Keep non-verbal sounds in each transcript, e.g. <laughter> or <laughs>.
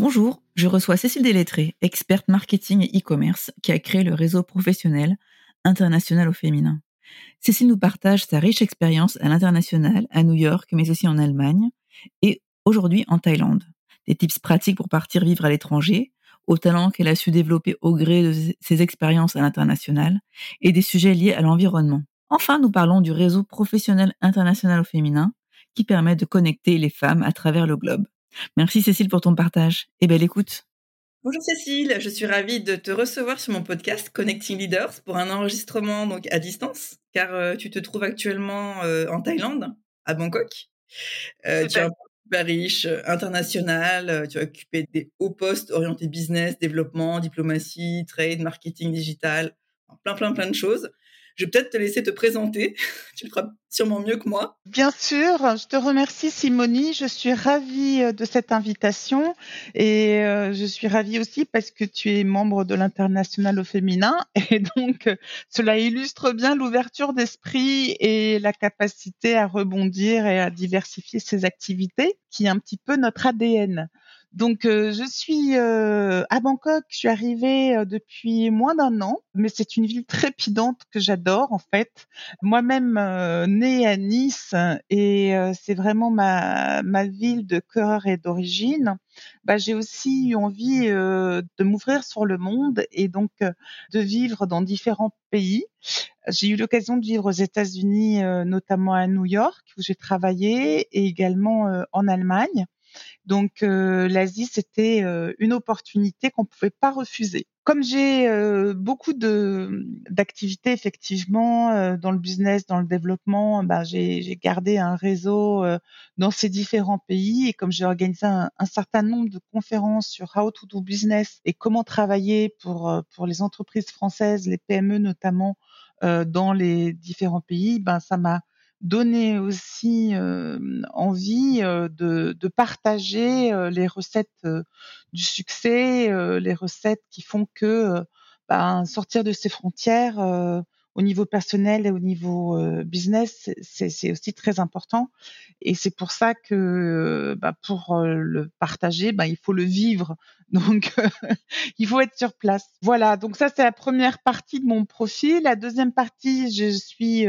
Bonjour, je reçois Cécile Delettré, experte marketing et e-commerce, qui a créé le réseau professionnel international au féminin. Cécile nous partage sa riche expérience à l'international, à New York, mais aussi en Allemagne, et aujourd'hui en Thaïlande. Des tips pratiques pour partir vivre à l'étranger, au talent qu'elle a su développer au gré de ses expériences à l'international, et des sujets liés à l'environnement. Enfin, nous parlons du réseau professionnel international au féminin, qui permet de connecter les femmes à travers le globe. Merci Cécile pour ton partage et belle écoute. Bonjour Cécile, je suis ravie de te recevoir sur mon podcast Connecting Leaders pour un enregistrement donc à distance, car euh, tu te trouves actuellement euh, en Thaïlande, à Bangkok. Euh, tu es un super riche, international, tu as occupé des hauts postes orientés business, développement, diplomatie, trade, marketing digital, plein plein plein de choses. Je vais peut-être te laisser te présenter. <laughs> tu le feras sûrement mieux que moi. Bien sûr, je te remercie Simonie. Je suis ravie euh, de cette invitation et euh, je suis ravie aussi parce que tu es membre de l'international au féminin <laughs> et donc euh, cela illustre bien l'ouverture d'esprit et la capacité à rebondir et à diversifier ses activités qui est un petit peu notre ADN. Donc, euh, je suis euh, à Bangkok. Je suis arrivée euh, depuis moins d'un an, mais c'est une ville trépidante que j'adore en fait. Moi-même née à Nice et c'est vraiment ma, ma ville de cœur et d'origine. Bah, j'ai aussi eu envie de m'ouvrir sur le monde et donc de vivre dans différents pays. J'ai eu l'occasion de vivre aux États-Unis, notamment à New York, où j'ai travaillé, et également en Allemagne. Donc euh, l'Asie, c'était euh, une opportunité qu'on ne pouvait pas refuser. Comme j'ai euh, beaucoup de d'activités effectivement dans le business, dans le développement, bah, j'ai gardé un réseau dans ces différents pays et comme j'ai organisé un, un, certain nombre de conférences sur how to do business et comment travailler pour pour les entreprises françaises, les PME notamment dans les différents pays, ben ça m'a donner aussi envie de, de, partager les recettes du succès, les recettes qui font que ben, sortir de ces frontières au niveau personnel et au niveau business, c'est aussi très important. Et c'est pour ça que bah, pour le partager, bah, il faut le vivre. <laughs> Donc, il faut être sur place. Voilà, donc ça, c'est la première partie de mon profil. La deuxième partie, je suis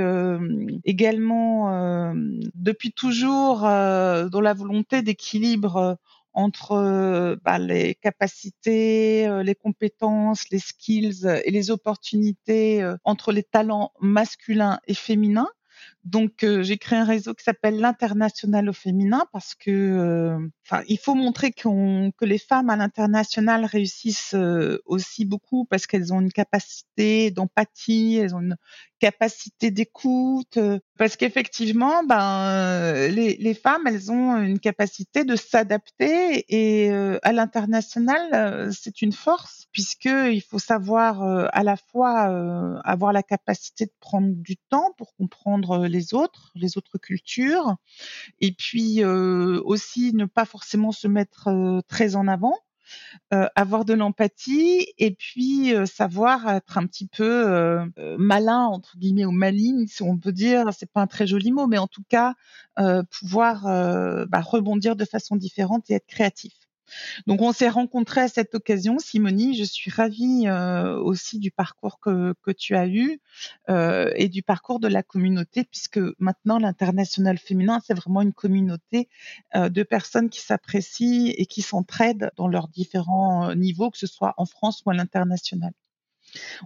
également depuis toujours dans la volonté d'équilibre entre bah, les capacités, euh, les compétences, les skills et les opportunités euh, entre les talents masculins et féminins. Donc, euh, j'ai créé un réseau qui s'appelle l'international au féminin parce que, euh, enfin, il faut montrer qu'on, que les femmes à l'international réussissent euh, aussi beaucoup parce qu'elles ont une capacité d'empathie, elles ont une capacité d'écoute, parce qu'effectivement, ben, les, les, femmes, elles ont une capacité de s'adapter et à l'international, c'est une force puisque il faut savoir à la fois avoir la capacité de prendre du temps pour comprendre les autres, les autres cultures, et puis euh, aussi ne pas forcément se mettre euh, très en avant. Euh, avoir de l'empathie et puis savoir être un petit peu malin entre guillemets ou maligne si on peut dire c'est pas un très joli mot mais en tout cas pouvoir bah, rebondir de façon différente et être créatif Donc on s'est rencontrés à cette occasion, Simonie. Je suis ravie euh, aussi du parcours que, tu as eu euh, et du parcours de la communauté, puisque maintenant l'international féminin, c'est vraiment une communauté euh, de personnes qui s'apprécient et qui s'entraident dans leurs différents niveaux, que ce soit en France ou à l'international.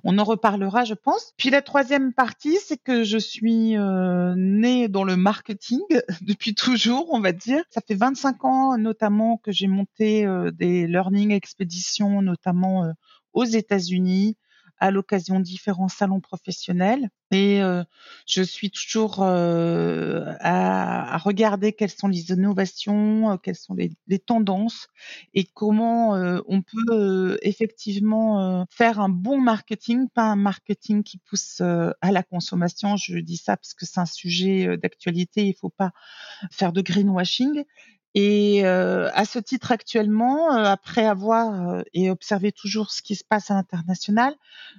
On en reparlera, je pense. Puis la troisième partie, c'est que je suis euh, née dans le marketing <laughs> depuis toujours, on va dire. Ça fait 25 ans notamment que j'ai monté euh, des learning expéditions, notamment euh, aux États-Unis, à l'occasion de différents salons professionnels. Et euh, je suis toujours euh, à, à, regarder quelles sont les innovations, euh, quelles sont les, tendances et comment euh, on peut euh, effectivement faire un bon marketing, pas un marketing qui pousse à la consommation. Je dis ça parce que c'est un sujet d'actualité. Il faut pas faire de greenwashing, et euh, à ce titre, actuellement, euh, après avoir euh, et observé toujours ce qui se passe à l'international,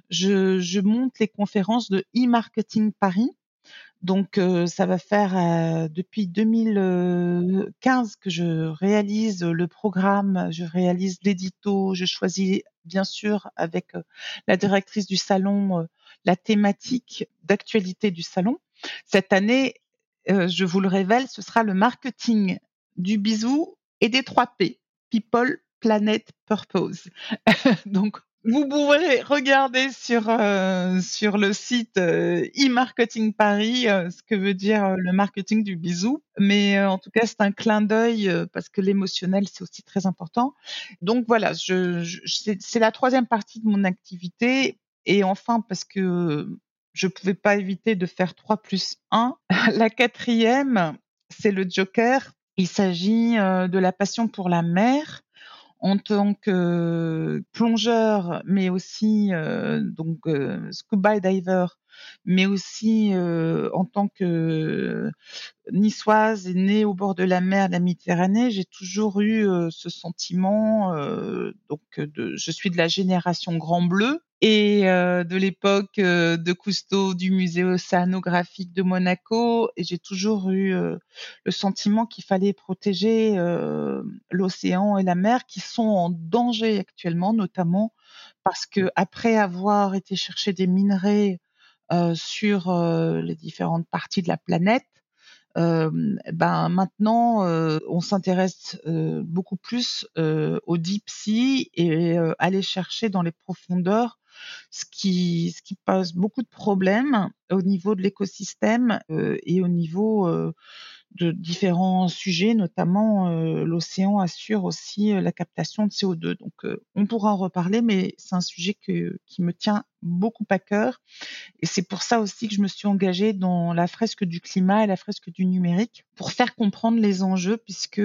je, je, monte les conférences de e-marketing Paris. Donc, euh, ça va faire euh, depuis 2015 que je réalise le programme, je réalise l'édito, je choisis bien sûr avec la directrice du salon la thématique d'actualité du salon. Cette année, je vous le révèle, ce sera le marketing du bisou et des trois P. People, Planet, Purpose. <laughs> Donc, vous pouvez regarder sur euh, sur le site euh, e-marketing Paris euh, ce que veut dire le marketing du bisou. Mais en tout cas, c'est un clin d'œil parce que l'émotionnel c'est aussi très important. Donc voilà, c'est la troisième partie de mon activité. Et enfin, parce que je pouvais pas éviter de faire 3 plus 1, <laughs> la quatrième, c'est le Joker il s'agit euh, de la passion pour la mer en tant que plongeur, mais aussi euh, donc euh, scuba diver, mais aussi en tant que niçoise et née au bord de la mer de la Méditerranée, j'ai toujours eu ce sentiment. Donc, de, je suis de la génération Grand Bleu, et euh, de l'époque euh, de Cousteau du musée océanographique de Monaco. Et j'ai toujours eu euh, le sentiment qu'il fallait protéger euh, l'océan et la mer qui sont en danger actuellement, notamment parce que après avoir été chercher des minerais euh, sur euh, les différentes parties de la planète, ben maintenant euh, on s'intéresse euh, beaucoup plus au deep sea et aller chercher dans les profondeurs ce qui, ce qui pose beaucoup de problèmes au niveau de l'écosystème euh, et au niveau euh, de différents sujets, notamment euh, l'océan assure aussi la captation de CO2. Donc on pourra en reparler, mais c'est un sujet que, qui me tient beaucoup à cœur. Et c'est pour ça aussi que je me suis engagée dans la fresque du climat et la fresque du numérique pour faire comprendre les enjeux, puisque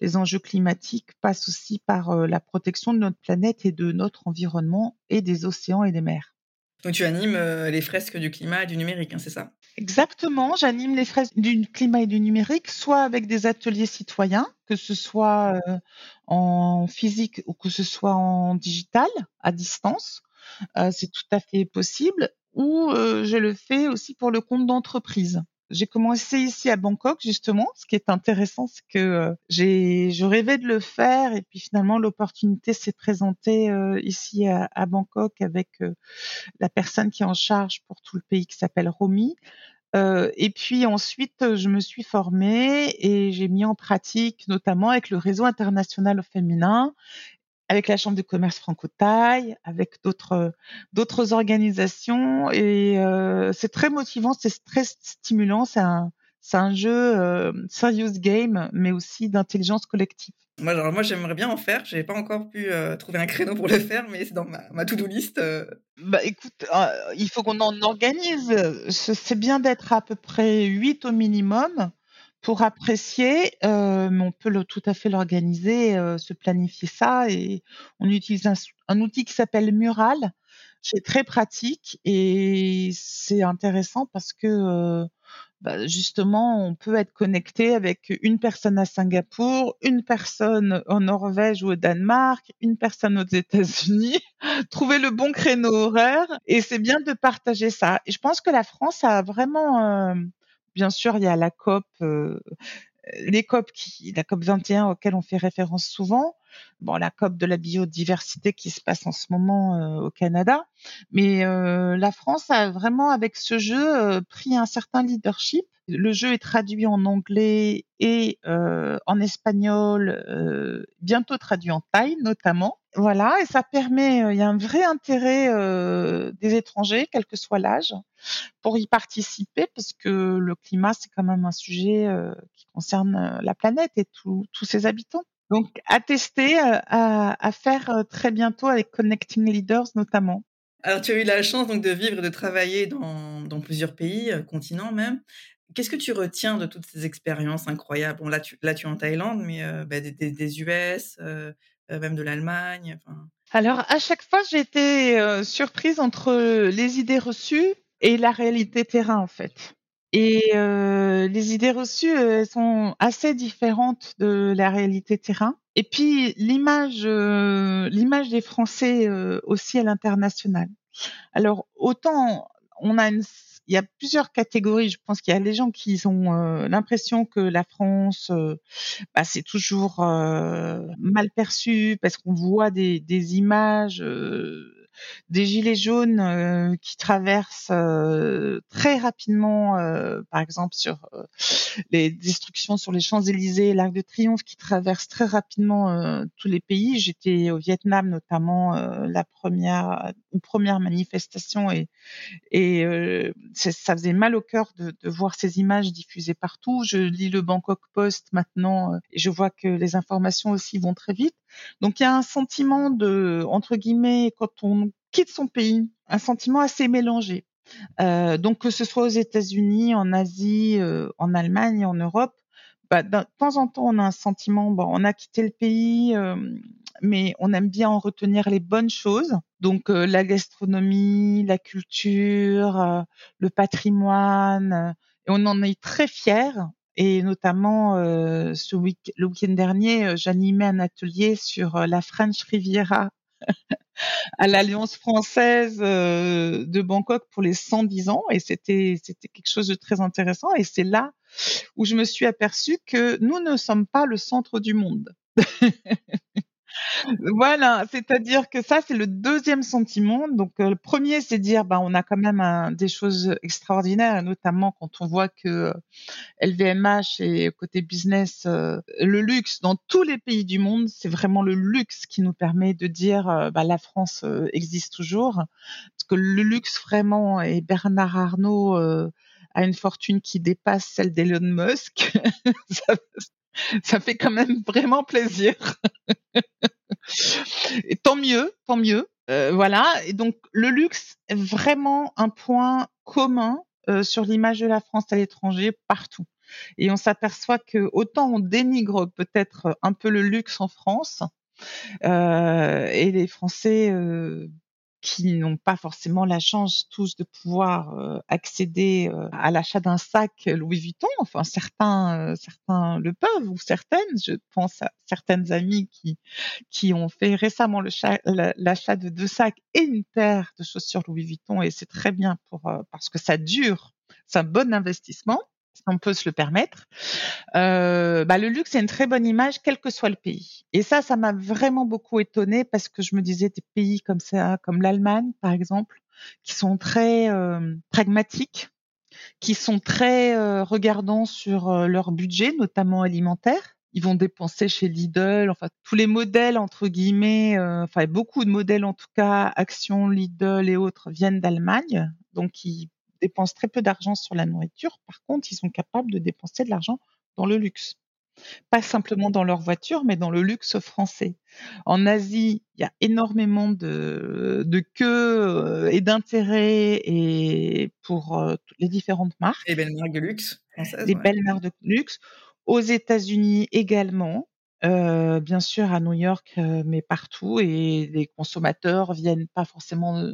les enjeux climatiques passent aussi par euh, la protection de notre planète et de notre environnement et des océans et des mers. Donc tu animes euh, les fresques du climat et du numérique, hein, c'est ça? Exactement, j'anime les fresques du climat et du numérique, soit avec des ateliers citoyens, que ce soit euh, en physique ou que ce soit en digital, à distance. Euh, c'est tout à fait possible. Ou je le fais aussi pour le compte d'entreprise. J'ai commencé ici à Bangkok justement. Ce qui est intéressant, c'est que euh, j'ai, je rêvais de le faire et puis finalement l'opportunité s'est présentée euh, ici à, Bangkok avec euh, la personne qui est en charge pour tout le pays qui s'appelle Romy. Et puis ensuite, je me suis formée et j'ai mis en pratique, notamment avec le réseau international féminin avec la Chambre de commerce franco-thaï, avec d'autres d'autres organisations. Et euh, c'est très motivant, c'est très stimulant. C'est un c'est un jeu euh, serious game, mais aussi d'intelligence collective. Moi, alors moi, j'aimerais bien en faire. J'ai pas encore pu euh, trouver un créneau pour le faire, mais c'est dans ma, ma to-do list. Euh... Bah, écoute, il faut qu'on en organise. C'est bien d'être à peu près 8 au minimum pour apprécier, euh, mais on peut le, tout à fait l'organiser, euh, se planifier ça et on utilise un, outil qui s'appelle Mural. C'est très pratique et c'est intéressant parce que euh, bah, justement, on peut être connecté avec une personne à Singapour, une personne en Norvège ou au Danemark, une personne aux États-Unis, <laughs> trouver le bon créneau horaire et c'est bien de partager ça. Et je pense que la France a vraiment bien sûr, il y a la COP, euh, les COP, qui, la COP 21 auquel on fait référence souvent, bon la COP de la biodiversité qui se passe en ce moment au Canada. Mais la France a vraiment avec ce jeu pris un certain leadership. Le jeu est traduit en anglais et en espagnol, bientôt traduit en thaï notamment. Voilà, et ça permet, il y a un vrai intérêt des étrangers, quel que soit l'âge, pour y participer, parce que le climat, c'est quand même un sujet qui concerne la planète et tous ses habitants. Donc, à tester, à, à faire très bientôt avec Connecting Leaders notamment. Alors, tu as eu la chance donc de vivre et de travailler dans, dans plusieurs pays, continents même. Qu'est-ce que tu retiens de toutes ces expériences incroyables? Bon, là, tu, là, tu es en Thaïlande, mais bah, des, des, US, euh, même de l'Allemagne Alors, à chaque fois, j'ai été euh, surprise entre les idées reçues et la réalité terrain, en fait. Et euh, les idées reçues elles sont assez différentes de la réalité terrain. Et puis l'image, l'image des Français aussi à l'international. Alors autant on a une il y a plusieurs catégories. Je pense qu'il y a les gens qui ont euh, l'impression que la France, euh, bah, c'est toujours euh, mal perçu parce qu'on voit des, des images des gilets jaunes euh, qui traversent euh, très rapidement, euh, par exemple sur les destructions sur les Champs-Élysées, l'Arc de Triomphe, qui traversent très rapidement tous les pays. J'étais au Vietnam notamment la première première manifestation et, ça faisait mal au cœur de, voir ces images diffusées partout. Je lis le Bangkok Post maintenant et je vois que les informations aussi vont très vite. Donc il y a un sentiment de, entre guillemets, quand on quitte son pays, un sentiment assez mélangé. Euh, donc que ce soit aux États-Unis, en Asie, euh, en Allemagne, en Europe, bah, de temps en temps on a un sentiment, bon, on a quitté le pays, euh, mais on aime bien en retenir les bonnes choses. Donc la gastronomie, la culture, le patrimoine, et on en est très fiers. Et notamment, euh, ce week le week-end dernier, euh, j'animais un atelier sur euh, la French Riviera à l'Alliance française de Bangkok pour les 110 ans. Et c'était, c'était quelque chose de très intéressant. Et c'est là où je me suis aperçue que nous ne sommes pas le centre du monde. <laughs> Voilà, c'est-à-dire que ça, c'est le deuxième sentiment. Donc, euh, le premier, c'est dire, bah, on a quand même des choses extraordinaires, notamment quand on voit que LVMH euh, et côté business, euh, le luxe dans tous les pays du monde, c'est vraiment le luxe qui nous permet de dire, bah, la France existe toujours. Parce que le luxe vraiment, et Bernard Arnault a une fortune qui dépasse celle d'Elon Musk. <laughs> <laughs> ça fait quand même vraiment plaisir. Et tant mieux, tant mieux. Euh, voilà. Et donc le luxe est vraiment un point commun euh, sur l'image de la France à l'étranger partout. Et on s'aperçoit que autant on dénigre peut-être un peu le luxe en France, euh, et les Français qui n'ont pas forcément la chance tous de pouvoir euh, accéder euh, à l'achat d'un sac Louis Vuitton. Enfin, certains, euh, certains le peuvent ou certaines. Je pense à certaines amies qui qui ont fait récemment l'achat de deux sacs et une paire de chaussures Louis Vuitton et c'est très bien pour parce que ça dure. C'est un bon investissement on peut se le permettre. Euh, bah, le luxe c'est une très bonne image, quel que soit le pays. Et ça, ça m'a vraiment beaucoup étonnée parce que je me disais des pays comme ça, comme l'Allemagne par exemple, qui sont très euh, pragmatiques, qui sont très euh, regardants sur leur budget, notamment alimentaire. Ils vont dépenser chez Lidl, enfin tous les modèles entre guillemets, enfin beaucoup de modèles en tout cas, Action, Lidl et autres viennent d'Allemagne, donc ils dépensent très peu d'argent sur la nourriture. Par contre, ils sont capables de dépenser de l'argent dans le luxe. Pas simplement dans leur voiture, mais dans le luxe français. En Asie, il y a énormément de, de queues euh, et d'intérêts et pour euh, les différentes marques. Les belles marques de luxe françaises. Les belles marques de luxe. Aux États-Unis également. Euh, bien sûr à New York, euh, mais partout. Et les consommateurs viennent pas forcément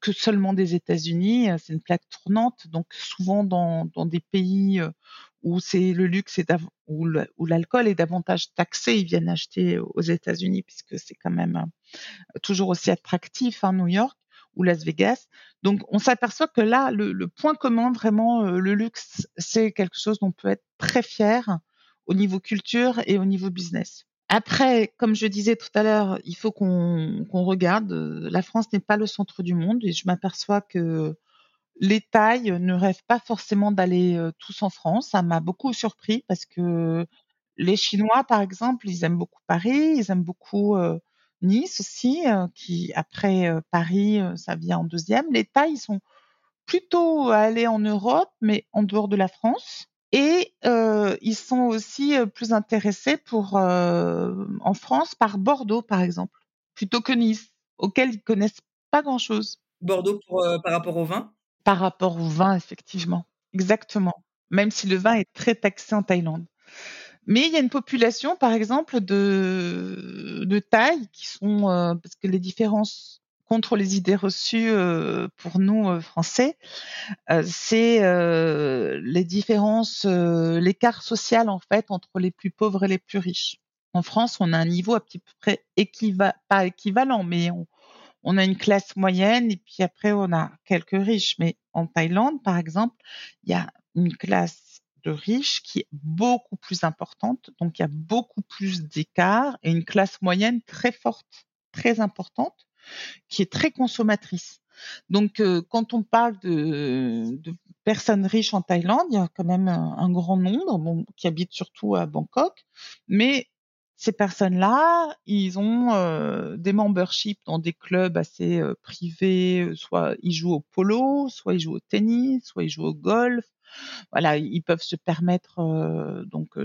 que seulement des États-Unis. C'est une plaque tournante, donc souvent dans, dans des pays où c'est le luxe et où l'alcool est davantage taxé, ils viennent acheter aux États-Unis puisque c'est quand même toujours aussi attractif, hein, New York ou Las Vegas. Donc, on s'aperçoit que là, le, le, point commun, vraiment, le luxe, c'est quelque chose dont on peut être très fier au niveau culture et au niveau business. Après, comme je disais tout à l'heure, il faut qu'on regarde. La France n'est pas le centre du monde et je m'aperçois que les Thaïs ne rêvent pas forcément d'aller euh, tous en France. Ça m'a beaucoup surpris parce que les Chinois, par exemple, ils aiment beaucoup Paris, ils aiment beaucoup euh, Nice aussi, euh, qui après Paris, ça vient en deuxième. Les ils sont plutôt allés en Europe, mais en dehors de la France. Et ils sont aussi plus intéressés pour en France par Bordeaux, par exemple, plutôt que Nice, auquel ils connaissent pas grand-chose. Bordeaux pour, par rapport au vin? Par rapport au vin, effectivement. Exactement. Même si le vin est très taxé en Thaïlande. Mais il y a une population, par exemple, de, de Thaï qui sont, euh, parce que les différences contre les idées reçues euh, pour nous euh, Français, c'est les différences, l'écart social en fait entre les plus pauvres et les plus riches. En France, on a un niveau à peu près équivalent, pas équivalent, mais on, on a une classe moyenne et puis après on a quelques riches. Mais en Thaïlande, par exemple, il y a une classe de riches qui est beaucoup plus importante, donc il y a beaucoup plus d'écart et une classe moyenne très forte, très importante, qui est très consommatrice. Donc, euh, quand on parle de, personnes riches en Thaïlande, il y a quand même un, grand nombre qui habitent surtout à Bangkok, mais ces personnes-là, ils ont euh, des memberships dans des clubs assez euh, privés, soit ils jouent au polo, soit ils jouent au tennis, soit ils jouent au golf. Voilà, ils peuvent se permettre donc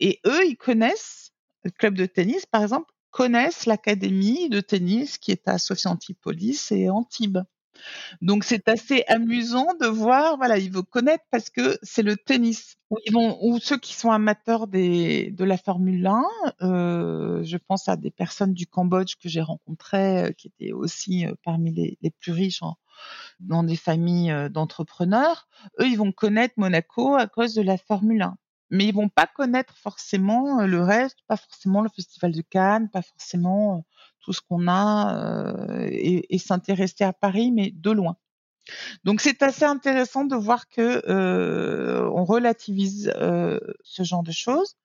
et eux, ils connaissent le club de tennis, par exemple, connaissent l'académie de tennis qui est à Sophie Antipolis et Antibes. Donc c'est assez amusant de voir, voilà, ils vont connaître parce que c'est le tennis. Ou ceux qui sont amateurs de la Formule 1, euh, je pense à des personnes du Cambodge que j'ai rencontrées, euh, qui étaient aussi euh, parmi les, plus riches dans des familles d'entrepreneurs. Eux, ils vont connaître Monaco à cause de la Formule 1 mais ils vont pas connaître forcément le reste, pas forcément le festival de Cannes, pas forcément tout ce qu'on a et, et s'intéresser à Paris, mais de loin. Donc c'est assez intéressant de voir que euh, on relativise euh, ce genre de choses.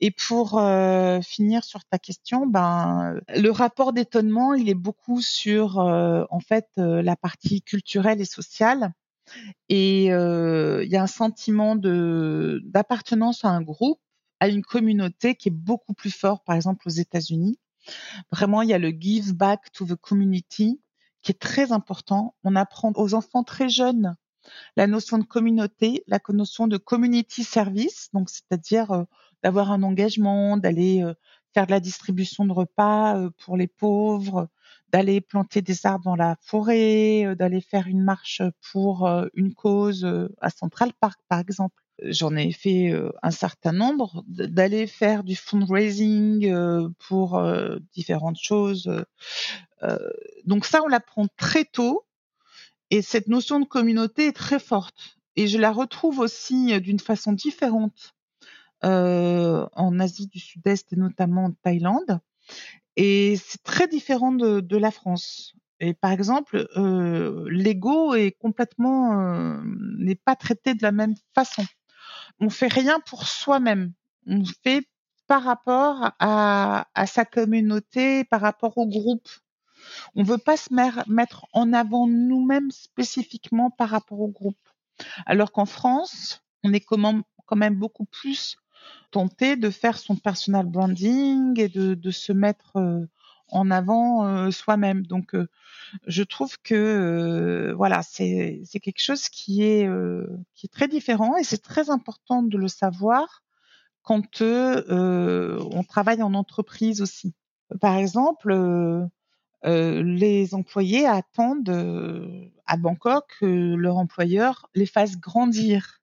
Et pour euh, finir sur ta question, ben le rapport d'étonnement, il est beaucoup sur en fait la partie culturelle et sociale. Et il y a un sentiment de d'appartenance à un groupe, à une communauté qui est beaucoup plus fort, par exemple aux États-Unis. Vraiment, il y a le give back to the community qui est très important. On apprend aux enfants très jeunes la notion de communauté, la notion de community service, donc c'est-à-dire euh, d'avoir un engagement, d'aller euh, faire de la distribution de repas euh, pour les pauvres, d'aller planter des arbres dans la forêt, d'aller faire une marche pour une cause à Central Park, par exemple j'en ai fait euh, un certain nombre, d'aller faire du fundraising euh, pour euh, différentes choses. donc ça, on l'apprend très tôt. Et cette notion de communauté est très forte. Et je la retrouve aussi d'une façon différente en Asie du Sud-Est et notamment en Thaïlande. Et c'est très différent de, de, la France. Et par exemple, euh, l'ego est complètement n'est pas traité de la même façon on fait rien pour soi-même. On fait par rapport à, sa communauté, par rapport au groupe. On veut pas se mettre en avant nous-mêmes spécifiquement par rapport au groupe. Alors qu'en France, on est quand même beaucoup plus tenté de faire son personal branding et de, se mettre euh, en avant euh, soi-même. Donc, euh, je trouve que voilà, c'est quelque chose qui est très différent et c'est très important de le savoir quand on travaille en entreprise aussi. Par exemple, les employés attendent à Bangkok que leur employeur les fasse grandir,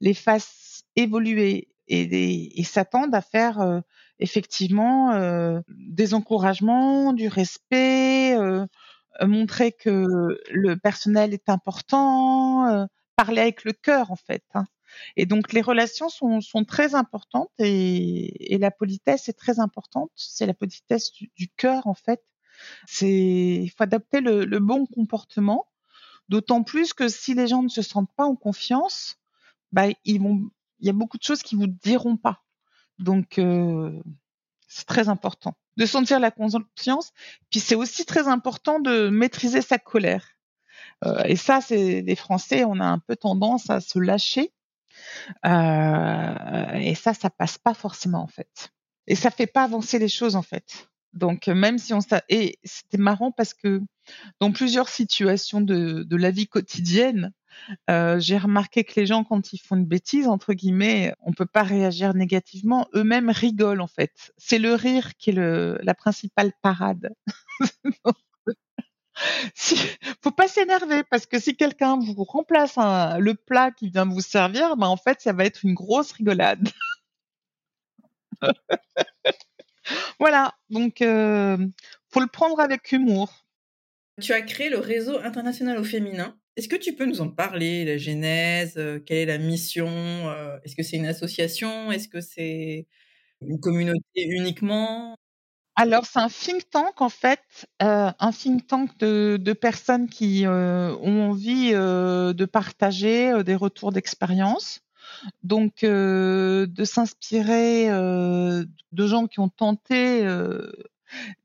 les fasse évoluer et, et s'attendent à faire effectivement euh, des encouragements, du respect, euh, euh, montrer que le personnel est important, parler avec le cœur en fait. Hein. Et donc les relations sont, très importantes et, la politesse est très importante. C'est la politesse du, cœur en fait. Il faut adapter le, le bon comportement. D'autant plus que si les gens ne se sentent pas en confiance, bah ils vont, il y a beaucoup de choses qui vous diront pas. Donc, euh, C'est très important de sentir la conscience. Puis c'est aussi très important de maîtriser sa colère. Euh, et ça, c'est des Français, on a un peu tendance à se lâcher. Euh, et ça, ça passe pas forcément en fait. Et ça fait pas avancer les choses en fait. Donc même si on et c'était marrant parce que dans plusieurs situations de, de la vie quotidienne, euh, j'ai remarqué que les gens, quand ils font une bêtise, entre guillemets, on peut pas réagir négativement. Eux-mêmes rigolent, en fait. C'est le rire qui est la principale parade. <laughs> si, faut pas s'énerver parce que si quelqu'un vous remplace le plat qui vient vous servir, ben en fait, ça va être une grosse rigolade. <laughs> voilà. Donc, euh, faut le prendre avec humour. Tu as créé le réseau international au féminin. Est-ce que tu peux nous en parler, la genèse euh, Quelle est la mission euh, Est-ce que c'est une association Est-ce que c'est une communauté uniquement? Alors, c'est un think tank, en fait, euh, un think tank de, de personnes qui ont envie de partager des retours d'expérience. Donc, de s'inspirer de gens qui ont tenté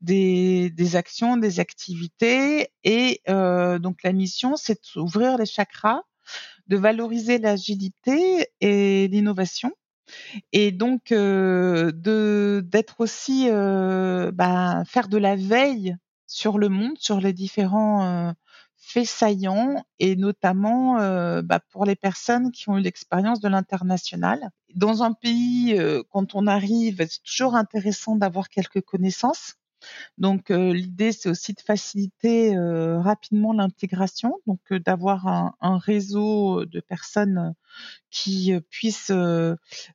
des, des actions, des activités. Et euh, donc la mission, c'est d'ouvrir les chakras, de valoriser l'agilité et l'innovation. Et donc euh, de d'être aussi euh, bah, faire de la veille sur le monde, sur les différents faits saillants et notamment euh, bah, pour les personnes qui ont eu l'expérience de l'international. Dans un pays, euh, quand on arrive, c'est toujours intéressant d'avoir quelques connaissances. Donc euh, l'idée, c'est aussi de faciliter rapidement l'intégration, donc d'avoir un, réseau de personnes qui puissent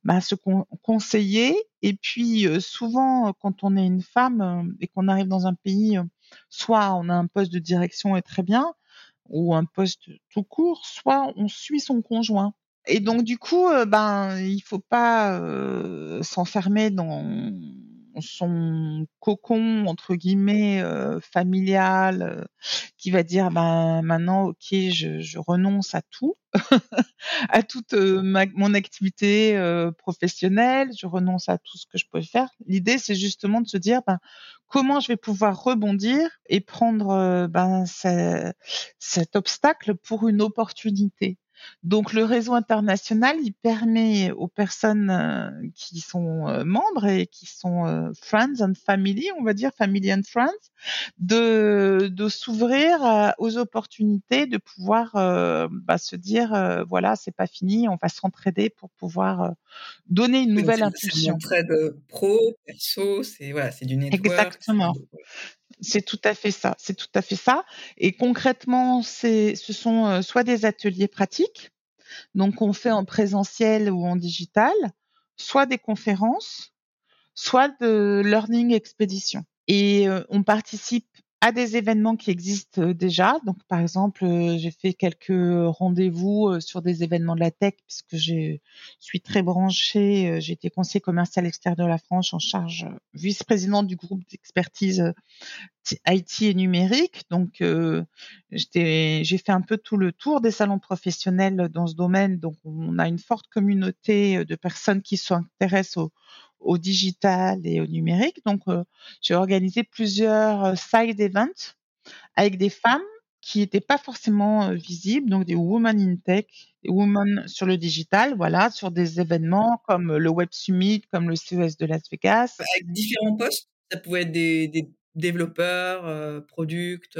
bah, se con conseiller. Et puis souvent, quand on est une femme et qu'on arrive dans un pays, soit on a un poste de direction et très bien, ou un poste tout court, soit on suit son conjoint. Et donc du coup, euh, ben il faut pas euh, s'enfermer dans son cocon entre guillemets euh, familial qui va dire ben maintenant ok je, je renonce à tout <laughs> à toute ma, mon activité professionnelle je renonce à tout ce que je peux faire l'idée c'est justement de se dire ben comment je vais pouvoir rebondir et prendre ben cet obstacle pour une opportunité donc le réseau international, il permet aux personnes euh, qui sont euh, membres et qui sont euh, friends and family, on va dire family and friends, de, de s'ouvrir aux opportunités, de pouvoir bah, se dire voilà c'est pas fini, on va s'entraider pour pouvoir donner une nouvelle impulsion. C'est une pro, perso, c'est voilà, c'est du network. Exactement. C'est tout à fait ça. Et concrètement, ce sont euh, soit des ateliers pratiques, donc on fait en présentiel ou en digital, soit des conférences, soit de learning expédition. Et euh, on participe à des événements qui existent euh, déjà. Donc, par exemple, euh, j'ai fait quelques rendez-vous euh, sur des événements de la tech puisque je suis très branchée. J'ai été conseiller commercial extérieur de la France en charge, vice-présidente du groupe d'expertise IT et numérique. Donc, j'ai fait un peu tout le tour des salons professionnels dans ce domaine. Donc, on a une forte communauté de personnes qui s'intéressent au, au digital et au numérique. Donc, euh, j'ai organisé plusieurs euh, side events avec des femmes qui n'étaient pas forcément euh, visibles, donc des women in tech, des women sur le digital, voilà, sur des événements comme le Web Summit, comme le CES de Las Vegas. Avec différents postes, ça pouvait être des, développeurs, euh, product.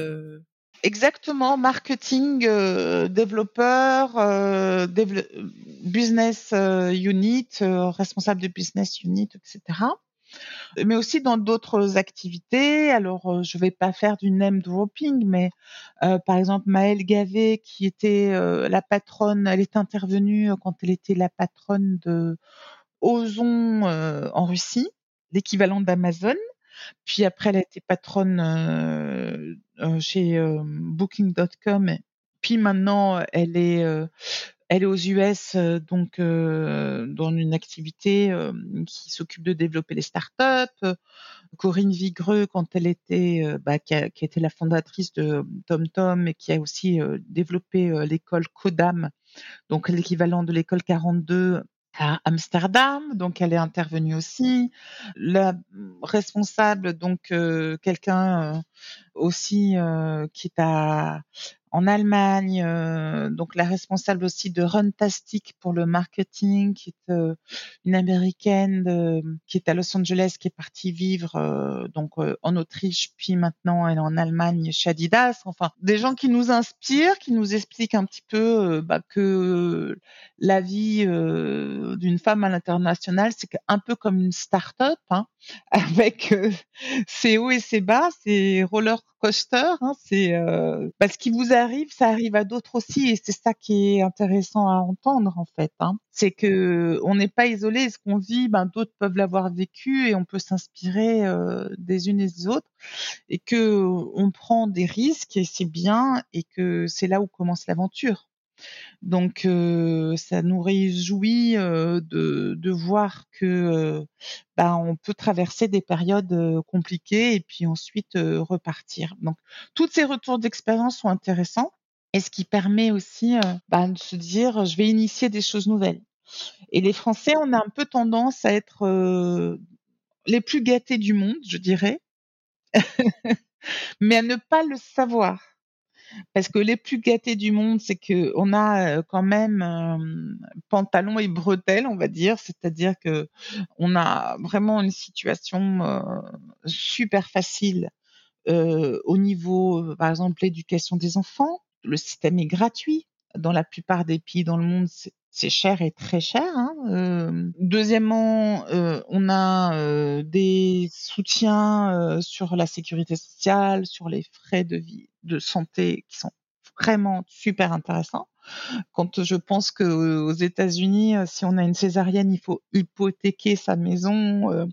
Exactement, marketing, euh, développeur, euh, business euh, unit, euh, responsable de business unit, etc. Mais aussi dans d'autres activités. Alors, je vais pas faire du name dropping, mais par exemple Maëlle Gavet, qui était la patronne, elle est intervenue quand elle était la patronne de Ozon en Russie, l'équivalent d'Amazon. Puis après, elle a été patronne euh, euh, chez euh, Booking.com. Puis maintenant, elle est elle est aux US, donc dans une activité qui s'occupe de développer les startups. Corinne Vigreux, quand elle était, bah, la fondatrice de TomTom et qui a aussi développé l'école Codam, donc l'équivalent de l'école 42 à Amsterdam, donc elle est intervenue aussi. La responsable, donc euh, quelqu'un euh, aussi euh, qui est en Allemagne, euh, donc la responsable aussi de Runtastic pour le marketing, qui est euh, une américaine qui est à Los Angeles, qui est partie vivre euh, donc en Autriche, puis maintenant elle est en Allemagne chez Adidas. Enfin, des gens qui nous inspirent, qui nous expliquent un petit peu bah, que la vie d'une femme à l'international, c'est un peu comme une start-up, hein, <laughs> avec ses hauts et ses bas, ses roller coaster. Hein, c'est euh, bah, ce qui vous arrive, ça arrive à d'autres aussi, et c'est ça qui est intéressant à entendre en fait. Hein. C'est que on n'est pas isolé. Ce qu'on vit, ben, d'autres peuvent l'avoir vécu, et on peut s'inspirer euh, des unes et des autres, et que on prend des risques, et c'est bien, et que c'est là où commence l'aventure. Donc euh, ça nous réjouit euh, de, voir que euh, bah, on peut traverser des périodes compliquées et puis ensuite repartir. Donc toutes ces retours d'expérience sont intéressants et ce qui permet aussi bah, de se dire je vais initier des choses nouvelles. Et les Français, on a un peu tendance à être les plus gâtés du monde, je dirais, <laughs> mais à ne pas le savoir parce que les plus gâtés du monde, c'est que on a euh, quand même euh, pantalon et bretelles, on va dire, c'est-à-dire que on a vraiment une situation euh, super facile au niveau, par exemple, l'éducation des enfants. Le système est gratuit dans la plupart des pays dans le monde. Cher et très cher. Hein. Euh, deuxièmement, euh, on a euh, des soutiens sur la sécurité sociale, sur les frais de vie, de santé qui sont vraiment super intéressants. Quand je pense que aux États-Unis, si on a une césarienne, il faut hypothéquer sa maison.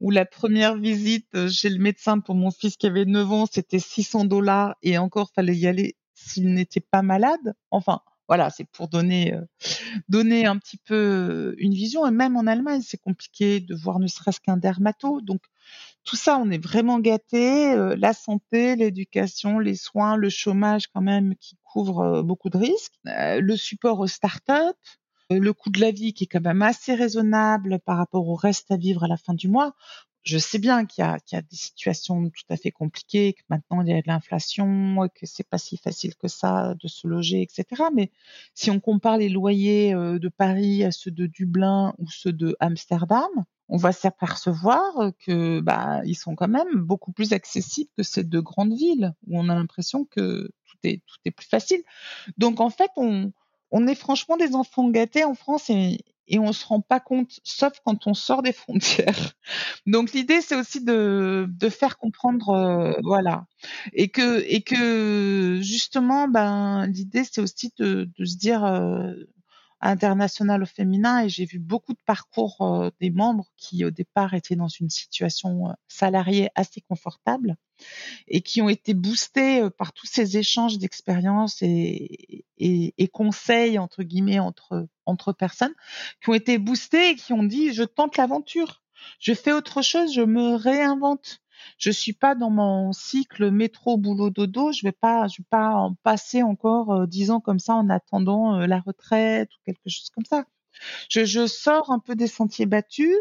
ou la première visite chez le médecin pour mon fils qui avait 9 ans, c'était 600 dollars et encore fallait y aller s'il n'était pas malade. Enfin, voilà, c'est pour donner euh, donner un petit peu euh, une vision. Et même en Allemagne, c'est compliqué de voir ne serait-ce qu'un dermato. Donc tout ça, on est vraiment gâté. Euh, la santé, l'éducation, les soins, le chômage quand même qui couvre beaucoup de risques, le support aux startups, le coût de la vie qui est quand même assez raisonnable par rapport au reste à vivre à la fin du mois je sais bien qu'il y, y a, des situations tout à fait compliquées, que maintenant il y a de l'inflation, que c'est pas si facile que ça de se loger, etc. Mais si on compare les loyers euh, de Paris à ceux de Dublin ou ceux de Amsterdam, on va s'apercevoir que bah ils sont quand même beaucoup plus accessibles que ces deux grandes villes où on a l'impression que tout est tout est plus facile. Donc en fait on on est franchement des enfants gâtés en France et, et on se rend pas compte, sauf quand on sort des <laughs> frontières. Donc l'idée c'est aussi de, de faire comprendre, euh, voilà, et que et que justement, ben l'idée c'est aussi de, de se dire euh, international au féminin et j'ai vu beaucoup de parcours euh, des membres qui au départ étaient dans une situation salariée assez confortable et qui ont été boostés par tous ces échanges d'expériences et, et, et, conseils entre guillemets entre entre personnes qui ont été boostés et qui ont dit je tente l'aventure, je fais autre chose, je me réinvente. Je suis pas dans mon cycle métro boulot dodo. Je vais pas, je vais pas en passer encore dix ans comme ça en attendant la retraite ou quelque chose comme ça. Je, je sors un peu des sentiers battus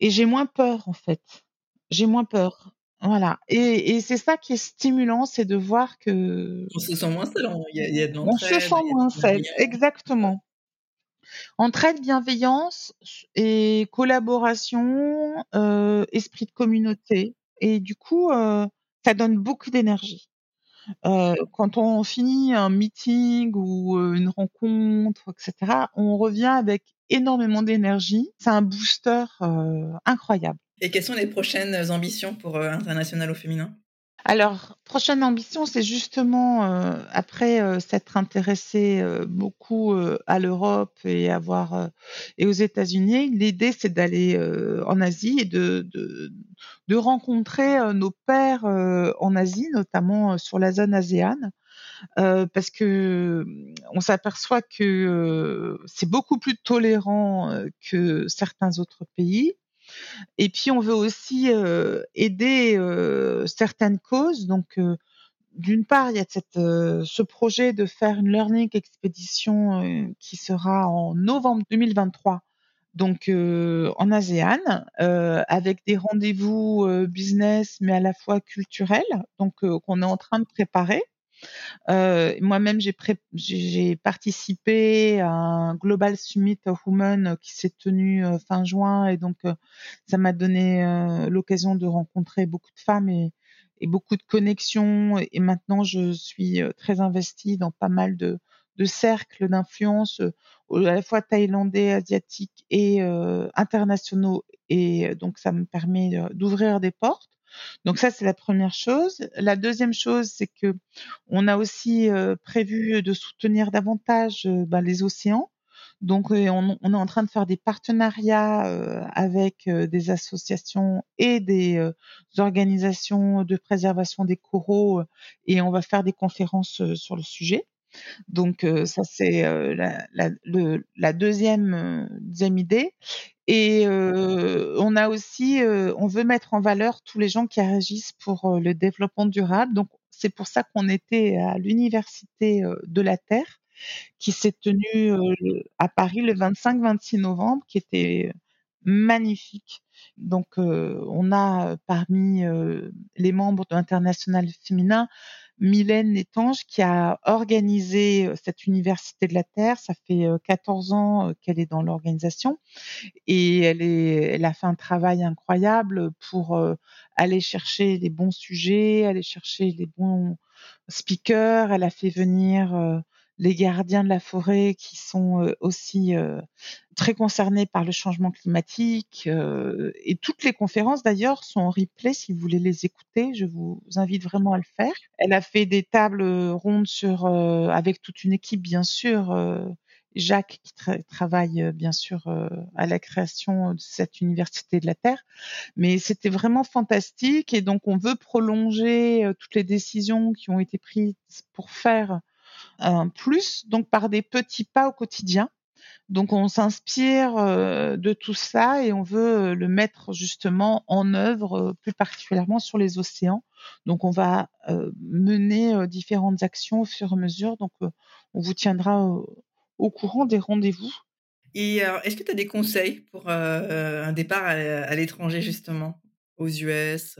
et j'ai moins peur en fait. J'ai moins peur. Voilà. Et, et c'est ça qui est stimulant, c'est de voir que. On se sent moins seul. Il y a, il y a de On se sent moins seul, exactement. Entraide, bienveillance et collaboration, euh, esprit de communauté. Et du coup, euh, ça donne beaucoup d'énergie. Euh, quand on finit un meeting ou une rencontre, etc., on revient avec énormément d'énergie. C'est un booster incroyable. Et quelles sont les prochaines ambitions pour International au féminin? Alors, prochaine ambition, c'est justement euh, après euh, s'être intéressé euh, beaucoup euh, à l'Europe et avoir euh, et aux États-Unis. L'idée, c'est d'aller euh, en Asie et de de, de rencontrer nos pairs en Asie, notamment sur la zone ASEAN. parce que on s'aperçoit que c'est beaucoup plus tolérant que certains autres pays et puis on veut aussi euh, aider euh, certaines causes. Donc euh, d'une part, il y a ce projet de faire une learning expédition qui sera en novembre 2023 donc en ASEAN, avec des rendez-vous business, mais à la fois culturels, donc qu'on est en train de préparer. Moi-même, j'ai, participé à un Global Summit of Women qui s'est tenu fin juin, et donc ça m'a donné l'occasion de rencontrer beaucoup de femmes et, et beaucoup de connexions. Et maintenant, je suis très investie dans pas mal de, de cercles d'influence à la fois thaïlandais, asiatiques et internationaux. Et donc, ça me permet d'ouvrir des portes. Donc ça, c'est la première chose. La deuxième chose, c'est que on a aussi prévu de soutenir davantage bah, les océans. Donc, on, on, est en train de faire des partenariats avec des associations et des organisations de préservation des coraux, et on va faire des conférences sur le sujet. Donc ça c'est la, la, deuxième, deuxième idée. Et on a aussi, on veut mettre en valeur tous les gens qui agissent pour le développement durable. Donc c'est pour ça qu'on était à l'université de la Terre, qui s'est tenue à Paris le 25-26 novembre, qui était magnifique. Donc, on a parmi les membres de l'International féminin Mylène Nétange qui a organisé cette université de la Terre. Ça fait 14 ans qu'elle est dans l'organisation et elle, est, elle a fait un travail incroyable pour aller chercher les bons sujets, aller chercher les bons speakers. Elle a fait venir les gardiens de la forêt qui sont aussi très concernés par le changement climatique. et toutes les conférences d'ailleurs sont en replay si vous voulez les écouter. Je vous invite vraiment à le faire. Elle a fait des tables rondes sur avec toute une équipe bien sûr. Jacques qui travaille bien sûr à la création de cette université de la Terre. Mais c'était vraiment fantastique et donc on veut prolonger toutes les décisions qui ont été prises pour faire plus, donc par des petits pas au quotidien. Donc on s'inspire de tout ça et on veut le mettre justement en œuvre, plus particulièrement sur les océans. Donc on va mener différentes actions au fur et à mesure. Donc on vous tiendra au, courant des rendez-vous. Et est-ce que tu as des conseils pour un départ à, l'étranger justement, aux US,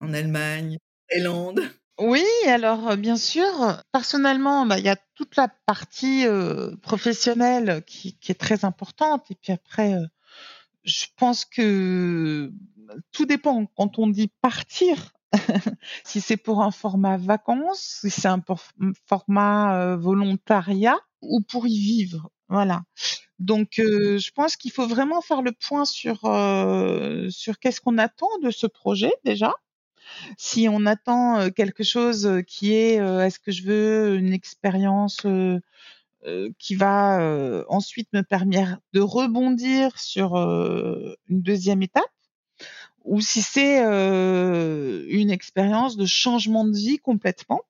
en Allemagne, Thaïlande? Oui, alors bien sûr, personnellement, bah, il y a toute la partie professionnelle qui, est très importante. Et puis après, je pense que tout dépend. Quand on dit partir, <laughs> si c'est pour un format vacances, si c'est un format volontariat ou pour y vivre. Voilà. Donc, je pense qu'il faut vraiment faire le point sur sur qu'est-ce qu'on attend de ce projet déjà si on attend quelque chose qui est est-ce que je veux une expérience qui va ensuite me permettre de rebondir sur une deuxième étape? Ou si c'est une expérience de changement de vie complètement?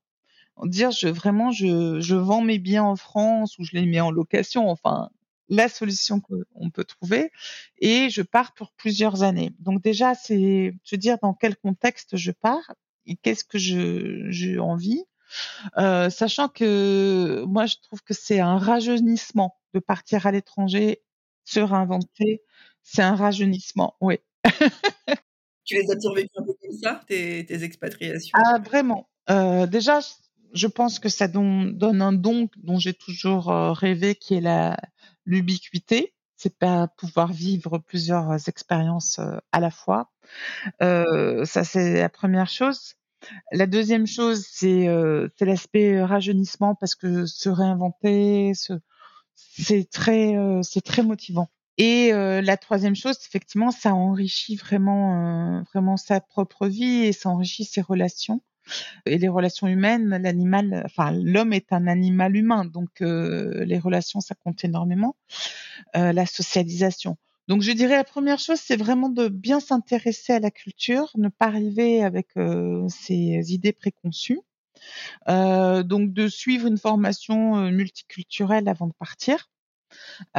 Dire je vraiment je, je vends mes biens en France ou je les mets en location enfin la solution qu'on peut trouver et je pars pour plusieurs années. Donc déjà, c'est se dire dans quel contexte je pars et qu'est-ce que je j'ai envie, euh, sachant que moi je trouve que c'est un rajeunissement de partir à l'étranger, se réinventer, c'est un rajeunissement, oui. tu les as toujours un peu comme ça, tes, tes expatriations? Ah vraiment. Euh, déjà, je pense que ça donne, donne un don dont j'ai toujours euh, rêvé, qui est la l'ubiquité, c'est pas pouvoir vivre plusieurs euh, expériences euh, à la fois. Euh, ça, c'est la première chose. La deuxième chose, c'est euh, l'aspect rajeunissement parce que se réinventer, c'est très, c'est très motivant. Et la troisième chose, effectivement, ça enrichit vraiment, vraiment sa propre vie et ça enrichit ses relations et les relations humaines, l'animal, enfin l'homme est un animal humain, donc euh, les relations ça compte énormément. Euh, la socialisation. Donc je dirais la première chose, c'est vraiment de bien s'intéresser à la culture, ne pas arriver avec euh, ses idées préconçues. donc de suivre une formation multiculturelle avant de partir.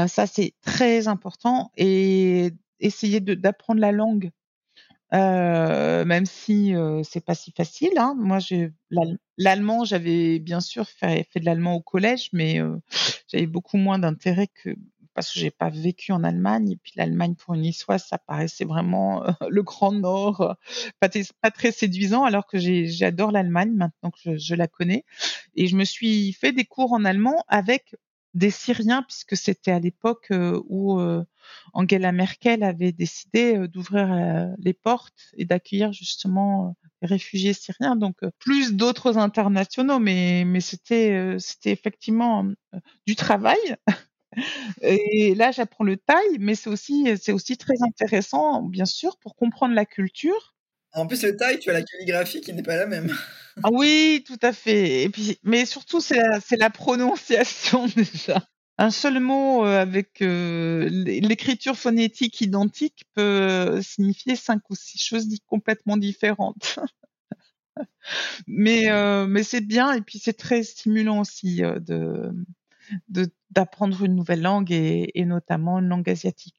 ça c'est très important et essayer d'apprendre la langue Euh, même si euh, c'est pas si facile. Hein. Moi, l'allemand, j'avais bien sûr fait, de l'allemand au collège, mais euh, j'avais beaucoup moins d'intérêt que parce que j'ai pas vécu en Allemagne. Et puis l'Allemagne pour une Niçoise, ça paraissait vraiment euh, le grand Nord, pas, pas, très séduisant. Alors que j'adore l'Allemagne maintenant que je, la connais. Et je me suis fait des cours en allemand avec des Syriens, puisque c'était à l'époque euh, où euh, Angela Merkel avait décidé euh, d'ouvrir les portes et d'accueillir justement les réfugiés syriens. Donc plus d'autres internationaux, mais mais c'était effectivement du travail. <laughs> Et là, j'apprends le thaï, mais c'est aussi c'est aussi très intéressant, bien sûr, pour comprendre la culture en plus, le taille, tu as la calligraphie qui n'est pas la même. <laughs> Ah oui, tout à fait. Et puis, mais surtout, c'est la, prononciation <laughs> déjà. Un seul mot euh, avec euh, l'écriture phonétique identique peut euh, signifier cinq ou six choses complètement différentes. <laughs> mais mais c'est bien et puis c'est très stimulant aussi de d'apprendre une nouvelle langue et, et, notamment une langue asiatique.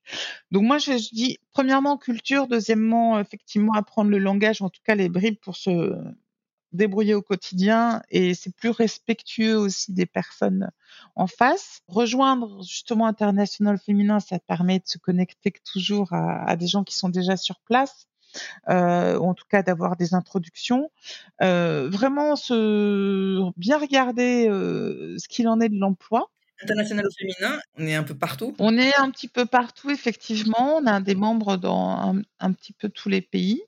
Donc moi je, dis premièrement culture, deuxièmement effectivement apprendre le langage, en tout cas les bribes pour se débrouiller au quotidien et c'est plus respectueux aussi des personnes en face. Rejoindre justement International Féminin, ça permet de se connecter toujours à, à des gens qui sont déjà sur place. Euh, ou en tout cas d'avoir des introductions. Euh, vraiment se bien regarder euh, ce qu'il en est de l'emploi. International au féminin, on est un peu partout. On est un petit peu partout, effectivement. On a des membres dans un, un petit peu tous les pays.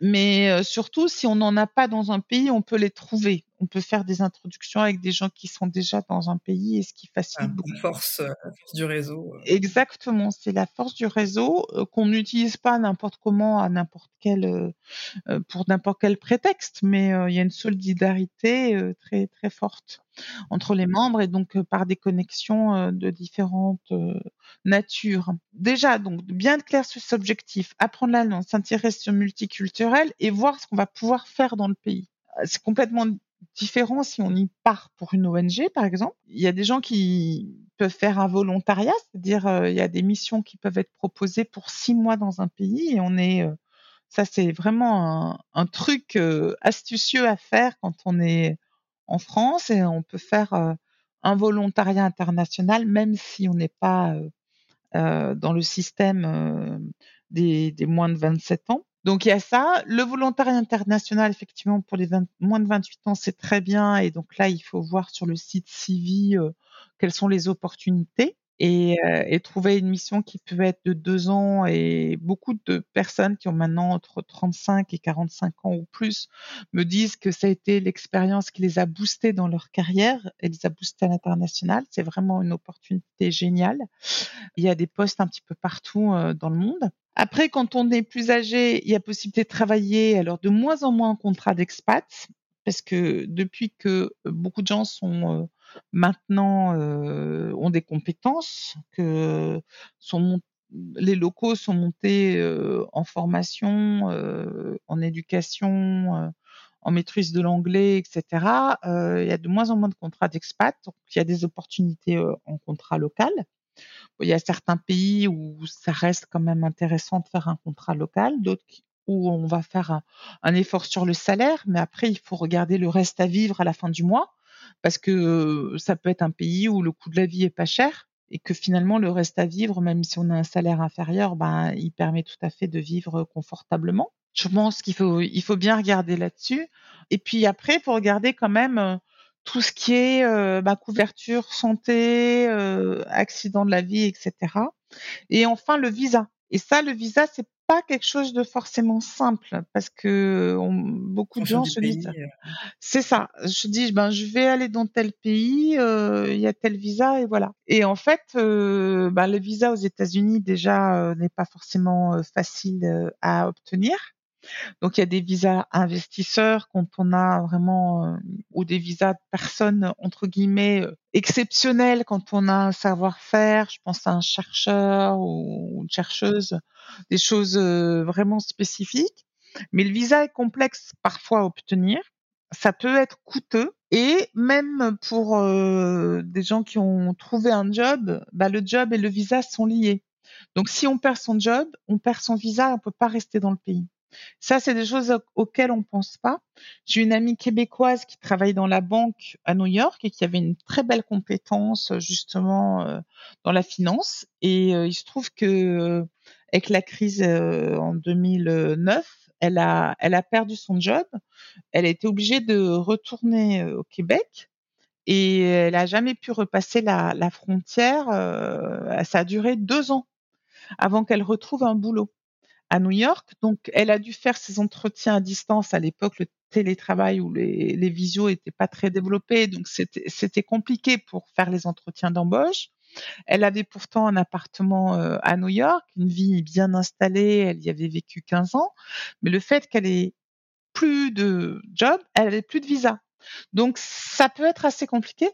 Mais surtout, si on n'en a pas dans un pays, on peut les trouver. On peut faire des introductions avec des gens qui sont déjà dans un pays et ce qui facilite ah, beaucoup. La force, euh, la force du réseau. Euh. Exactement, c'est la force du réseau qu'on n'utilise pas n'importe comment à n'importe quel pour n'importe quel prétexte, mais il y a une solidarité très très forte entre les membres et donc par des connexions de différentes natures. Déjà, donc bien clair sur cet objectif, apprendre la langue, s'intéresser au multiculturel et voir ce qu'on va pouvoir faire dans le pays. C'est complètement différent si on y part pour une ONG, par exemple. Il y a des gens qui peuvent faire un volontariat, c'est-à-dire il y a des missions qui peuvent être proposées pour six mois dans un pays et on est ça c'est vraiment un, truc astucieux à faire quand on est en France et on peut faire euh, un volontariat international même si on n'est pas euh, euh, dans le système des, moins de 27 ans. Donc il y a ça. Le volontariat international, effectivement, pour les moins de 28 ans, c'est très bien. Et donc là, il faut voir sur le site Civi quelles sont les opportunités et, euh, et, trouver une mission qui peut être de deux ans et beaucoup de personnes qui ont maintenant entre 35 et 45 ans ou plus me disent que ça a été l'expérience qui les a boostés dans leur carrière et les a boostés à l'international. C'est vraiment une opportunité géniale. Il y a des postes un petit peu partout euh, dans le monde. Après, quand on est plus âgé, il y a possibilité de travailler alors de moins en moins en contrat d'expat parce que depuis que beaucoup de gens sont euh, maintenant euh, ont des compétences, que sont les locaux sont montés euh, en formation, euh, en éducation, euh, en maîtrise de l'anglais, etc. il y a de moins en moins de contrats d'expat, donc il y a des opportunités en contrat local. Il y a certains pays où ça reste quand même intéressant de faire un contrat local, d'autres où on va faire un, effort sur le salaire, mais après il faut regarder le reste à vivre à la fin du mois parce que ça peut être un pays où le coût de la vie est pas cher et que finalement le reste à vivre, même si on a un salaire inférieur, ben il permet tout à fait de vivre confortablement. Je pense qu'il faut il faut bien regarder là-dessus. Et puis après, il faut regarder quand même tout ce qui est euh, bah, couverture santé, euh, accident de la vie, etc. Et enfin le visa. Et ça, le visa, c'est pas quelque chose de forcément simple parce que on, beaucoup de gens se disent euh. c'est ça je dis ben je vais aller dans tel pays euh, il y a tel visa et voilà et en fait euh, ben, le visa aux États-Unis déjà euh, n'est pas forcément euh, facile à obtenir donc il y a des visas investisseurs quand on a vraiment euh, ou des visas de personnes entre guillemets euh, exceptionnelles quand on a un savoir-faire. Je pense à un chercheur ou une chercheuse, des choses euh, vraiment spécifiques. Mais le visa est complexe parfois à obtenir. Ça peut être coûteux et même pour des gens qui ont trouvé un job, bah, le job et le visa sont liés. Donc si on perd son job, on perd son visa, on peut pas rester dans le pays. Ça, c'est des choses auxquelles on pense pas. J'ai une amie québécoise qui travaille dans la banque à New York et qui avait une très belle compétence justement euh, dans la finance. Et euh, il se trouve que euh, avec la crise en 2009, elle a, elle a perdu son job. Elle a été obligée de retourner au Québec et elle a jamais pu repasser la, la frontière. ça a duré deux ans avant qu'elle retrouve un boulot à New York. Donc, elle a dû faire ses entretiens à distance. À l'époque, le télétravail ou les, les visios n'étaient pas très développés, donc c'était compliqué pour faire les entretiens d'embauche. Elle avait pourtant un appartement euh, à New York, une vie bien installée, elle y avait vécu 15 ans, mais le fait qu'elle ait plus de job, elle avait plus de visa. Donc ça peut être assez compliqué.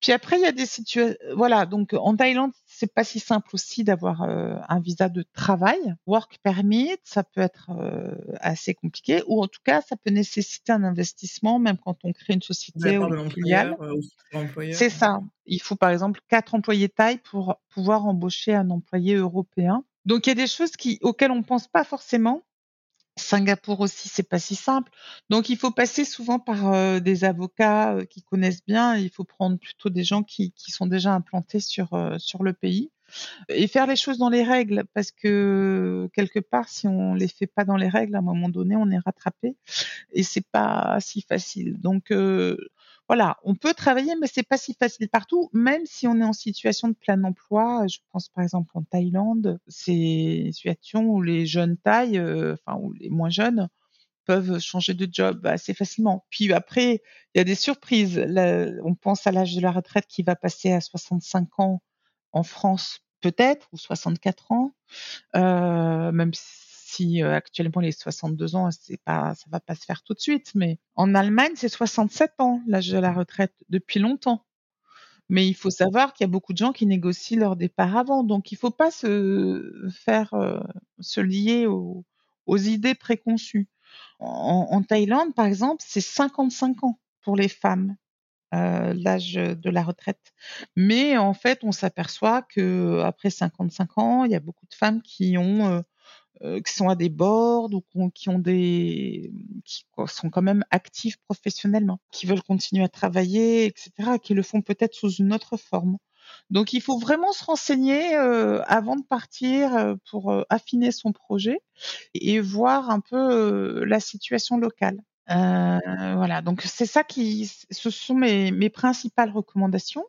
Puis après, il y a des situations. Voilà, donc en Thaïlande, c'est pas si simple aussi d'avoir euh, un visa de travail. Work permit, ça peut être euh, assez compliqué, ou en tout cas, ça peut nécessiter un investissement, même quand on crée une société ou une filiale. Euh, c'est ça. Il faut par exemple quatre employés taille pour pouvoir embaucher un employé européen. Donc il y a des choses qui, auxquelles on pense pas forcément Singapour aussi, c'est pas si simple. Donc, il faut passer souvent par euh, des avocats euh, qui connaissent bien. Il faut prendre plutôt des gens qui, sont déjà implantés sur euh, sur le pays et faire les choses dans les règles, parce que quelque part, si on les fait pas dans les règles, à un moment donné, on est rattrapé et c'est pas si facile. Donc voilà, on peut travailler, mais c'est pas si facile partout, même si on est en situation de plein emploi. Je pense par exemple en Thaïlande, c'est une situation où les jeunes tailles, euh, enfin ou les moins jeunes, peuvent changer de job assez facilement. Puis après, il y a des surprises. on pense à l'âge de la retraite qui va passer à 65 ans en France, peut-être, ou 64 ans, euh, même si si euh, actuellement les 62 ans, c'est pas, ça va pas se faire tout de suite, mais en Allemagne, c'est 67 ans l'âge de la retraite depuis longtemps. Mais il faut savoir qu'il y a beaucoup de gens qui négocient leur départ avant, donc il faut pas se faire euh, se lier aux, idées préconçues. En, Thaïlande, par exemple, c'est 55 ans pour les femmes. Euh, l'âge de la retraite. Mais en fait, on s'aperçoit que après 55 ans, il y a beaucoup de femmes qui ont euh, qui sont à des boards ou qui ont des qui sont quand même actifs professionnellement, qui veulent continuer à travailler, etc., qui le font peut-être sous une autre forme. Donc il faut vraiment se renseigner euh, avant de partir euh, pour affiner son projet et voir un peu la situation locale. voilà, donc c'est ça qui, ce sont mes, mes principales recommandations.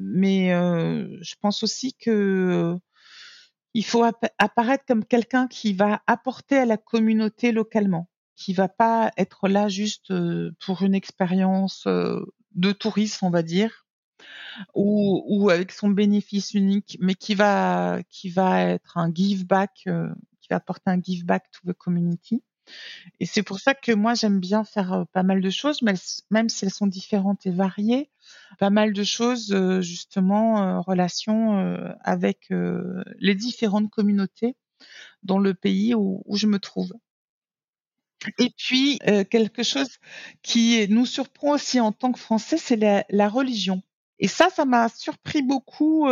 Mais je pense aussi que il faut apparaître comme quelqu'un qui va apporter à la communauté localement, qui va pas être là juste euh, pour une expérience euh, de tourisme, on va dire, ou, ou, avec son bénéfice unique, mais qui va qui va être un give back, euh, qui va apporter un give back to the community. Et c'est pour ça que moi j'aime bien faire euh, pas mal de choses, même si elles sont différentes et variées, pas mal de choses euh, justement en euh, relation avec les différentes communautés dans le pays où, je me trouve. Et puis quelque chose qui nous surprend aussi en tant que Français, c'est la, religion. Et ça, ça m'a surpris beaucoup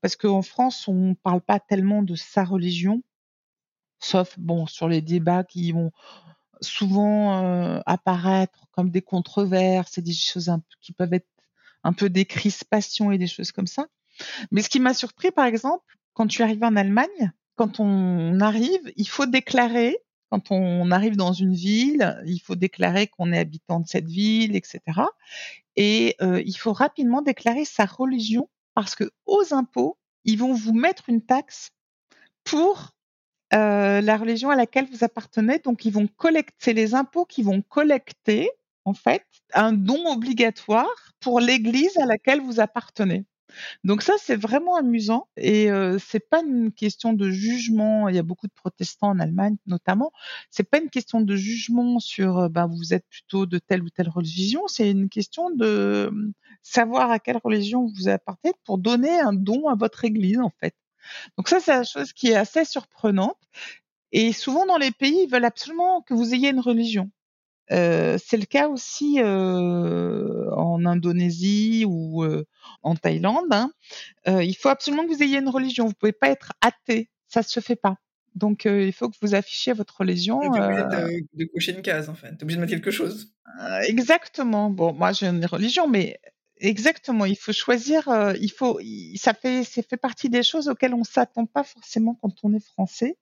parce qu'en France, on parle pas tellement de sa religion sauf bon sur les débats qui vont souvent euh, apparaître comme des controverses et des choses qui peuvent être un peu des crispations et des choses comme ça. Mais ce qui m'a surpris, par exemple, quand tu arrives en Allemagne, quand on arrive, il faut déclarer, quand on arrive dans une ville, il faut déclarer qu'on est habitant de cette ville, etc. Et euh, il faut rapidement déclarer sa religion parce que aux impôts, ils vont vous mettre une taxe pour euh, la religion à laquelle vous appartenez. Donc, ils vont collecter les impôts qui vont collecter, en fait, un don obligatoire pour l'église à laquelle vous appartenez. Donc ça, c'est vraiment amusant et euh, c'est pas une question de jugement. Il y a beaucoup de protestants en Allemagne, notamment. C'est pas une question de jugement sur, euh, ben, vous êtes plutôt de telle ou telle religion. C'est une question de euh, savoir à quelle religion vous appartenez pour donner un don à votre église, en fait. Donc ça, c'est la chose qui est assez surprenante. Et souvent dans les pays, ils veulent absolument que vous ayez une religion. Euh, c'est le cas aussi euh, en Indonésie ou euh, en Thaïlande. Hein. il faut absolument que vous ayez une religion. Vous pouvez pas être athée, ça se fait pas. Donc, il faut que vous affichiez votre religion. Tu obligé de, de, cocher une case, en fait. Tu obligé de mettre quelque chose. exactement. Bon, moi, j'ai une religion, mais exactement. Il faut choisir. il faut. ça fait, ça fait partie des choses auxquelles on s'attend pas forcément quand on est français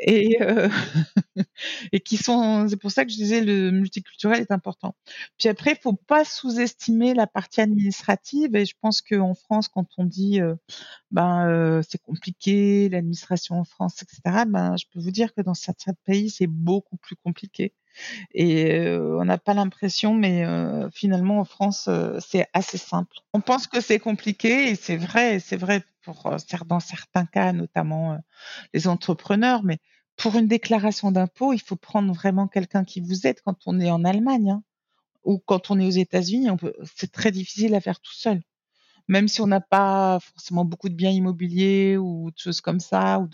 et euh, <laughs> et qui sont c'est pour ça que je disais le multiculturel est important. Puis après, il faut pas sous-estimer la partie administrative et je pense qu'en France, quand on dit euh, ben euh, c'est compliqué l'administration en France, etc. Ben je peux vous dire que dans certains pays c'est beaucoup plus compliqué. Et on n'a pas l'impression, mais finalement en France, c'est assez simple. On pense que c'est compliqué et c'est vrai, c'est vrai pour dans certains cas, notamment les entrepreneurs, mais pour une déclaration d'impôt, il faut prendre vraiment quelqu'un qui vous aide quand on est en Allemagne hein, ou quand on est aux États-Unis. C'est très difficile à faire tout seul même si on n'a pas forcément beaucoup de biens immobiliers ou de choses comme ça,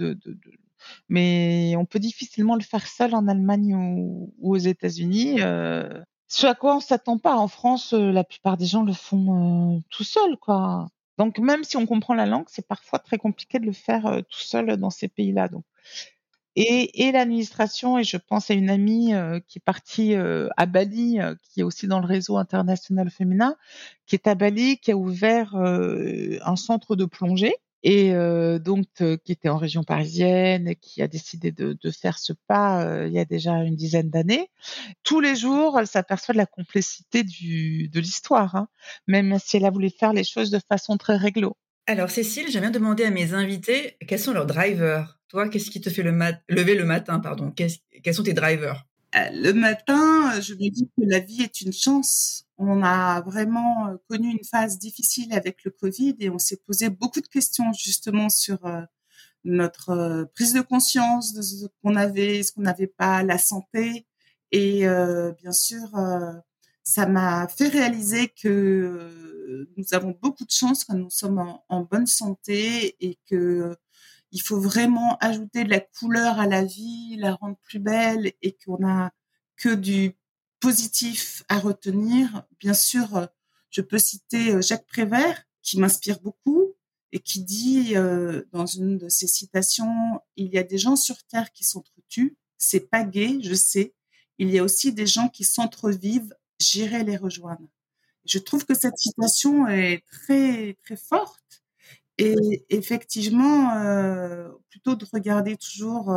mais on peut difficilement le faire seul en Allemagne ou, aux États-Unis. Euh, ce à quoi on s'attend pas. En France, euh, la plupart des gens le font euh, tout seul, quoi. Donc même si on comprend la langue, c'est parfois très compliqué de le faire euh, tout seul dans ces pays-là. Donc et, et l'administration, et je pense à une amie qui est partie à Bali, qui est aussi dans le réseau international féminin, qui est à Bali, qui a ouvert un centre de plongée et euh, donc euh, qui était en région parisienne, qui a décidé de, faire ce pas euh, il y a déjà une dizaine d'années. Tous les jours, elle s'aperçoit de la complexité du, de l'histoire, hein, même si elle a voulu faire les choses de façon très réglo. Alors Cécile, j'aime demander à mes invités quels sont leurs drivers? Toi, qu'est-ce qui te fait le lever le matin, pardon? Quels sont tes drivers? Le matin, je me dis que la vie est une chance on a vraiment euh, connu une phase difficile avec le Covid et on s'est posé beaucoup de questions justement sur euh, notre euh, prise de conscience de ce qu'on avait, ce qu'on n'avait pas, la santé. Et bien sûr, ça m'a fait réaliser que nous avons beaucoup de chance quand nous sommes en, en bonne santé et que il faut vraiment ajouter de la couleur à la vie, la rendre plus belle et qu'on a que du positif à retenir, bien sûr, euh, je peux citer euh, Jacques Prévert, qui m'inspire beaucoup et qui dit euh, dans une de ses citations, il y a des gens sur Terre qui s'entretuent, c'est pas gay, je sais. Il y a aussi des gens qui s'entrevivent, j'irai les rejoindre. Je trouve que cette citation est très très forte et effectivement, plutôt de regarder toujours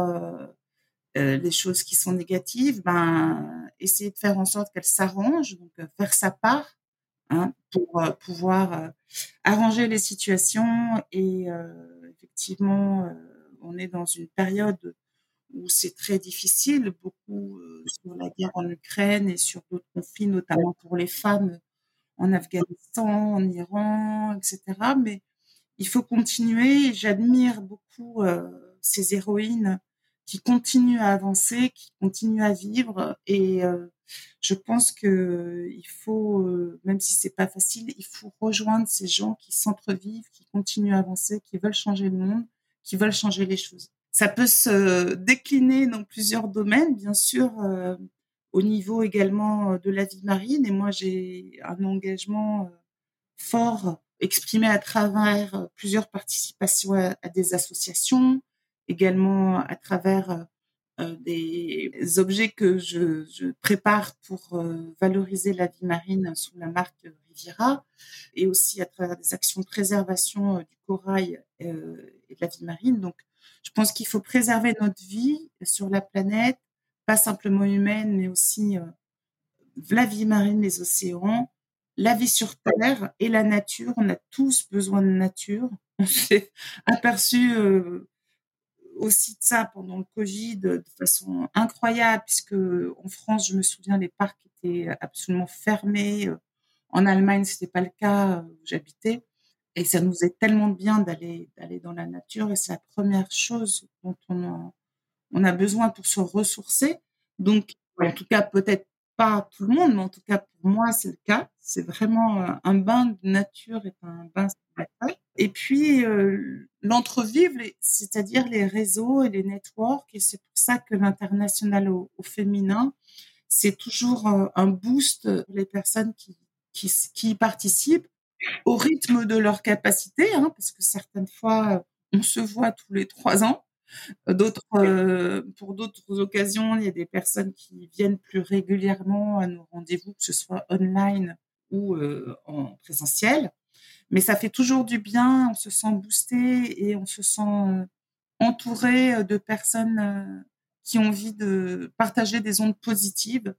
euh, les choses qui sont négatives, ben, essayer de faire en sorte qu'elles s'arrangent, donc euh, faire sa part hein, pour euh, pouvoir arranger les situations. Et effectivement, on est dans une période où c'est très difficile, beaucoup sur la guerre en Ukraine et sur d'autres conflits, notamment pour les femmes en Afghanistan, en Iran, etc. Mais il faut continuer. J'admire beaucoup ces héroïnes qui continue à avancer, qui continue à vivre. Et euh, je pense que il faut, euh, même si c'est pas facile, il faut rejoindre ces gens qui s'entrevivent, qui continuent à avancer, qui veulent changer le monde, qui veulent changer les choses. Ça peut se décliner dans plusieurs domaines, bien sûr, euh, au niveau également de la vie marine. Et moi, j'ai un engagement fort exprimé à travers plusieurs participations à des associations, également à travers euh, euh, des objets que je, je prépare pour euh, valoriser la vie marine sous la marque Riviera et aussi à travers des actions de préservation du corail et de la vie marine. Donc, je pense qu'il faut préserver notre vie sur la planète, pas simplement humaine, mais aussi la vie marine, les océans, la vie sur Terre et la nature. On a tous besoin de nature. <laughs> On s'est aperçu aussi de ça pendant le Covid de façon incroyable, puisque en France, je me souviens, les parcs étaient absolument fermés. En Allemagne, c'était pas le cas où j'habitais. Et ça nous est tellement bien d'aller d'aller dans la nature. Et c'est la première chose dont on a, on a besoin pour se ressourcer. Donc, en tout cas, peut-être pas tout le monde, mais en tout cas pour moi, c'est le cas. C'est vraiment un bain de nature et un bain spirituel. Et puis euh, l'entrevivre, c'est-à-dire les réseaux et les networks. Et c'est pour ça que l'international au, féminin, c'est toujours euh, un boost pour les personnes qui, qui participent au rythme de leur capacité, hein, parce que certaines fois, on se voit tous les trois ans. D'autres, euh, pour d'autres occasions, il y a des personnes qui viennent plus régulièrement à nos rendez-vous, que ce soit online ou euh, en présentiel. Mais ça fait toujours du bien, on se sent boosté et on se sent euh, entouré de personnes qui ont envie de partager des ondes positives.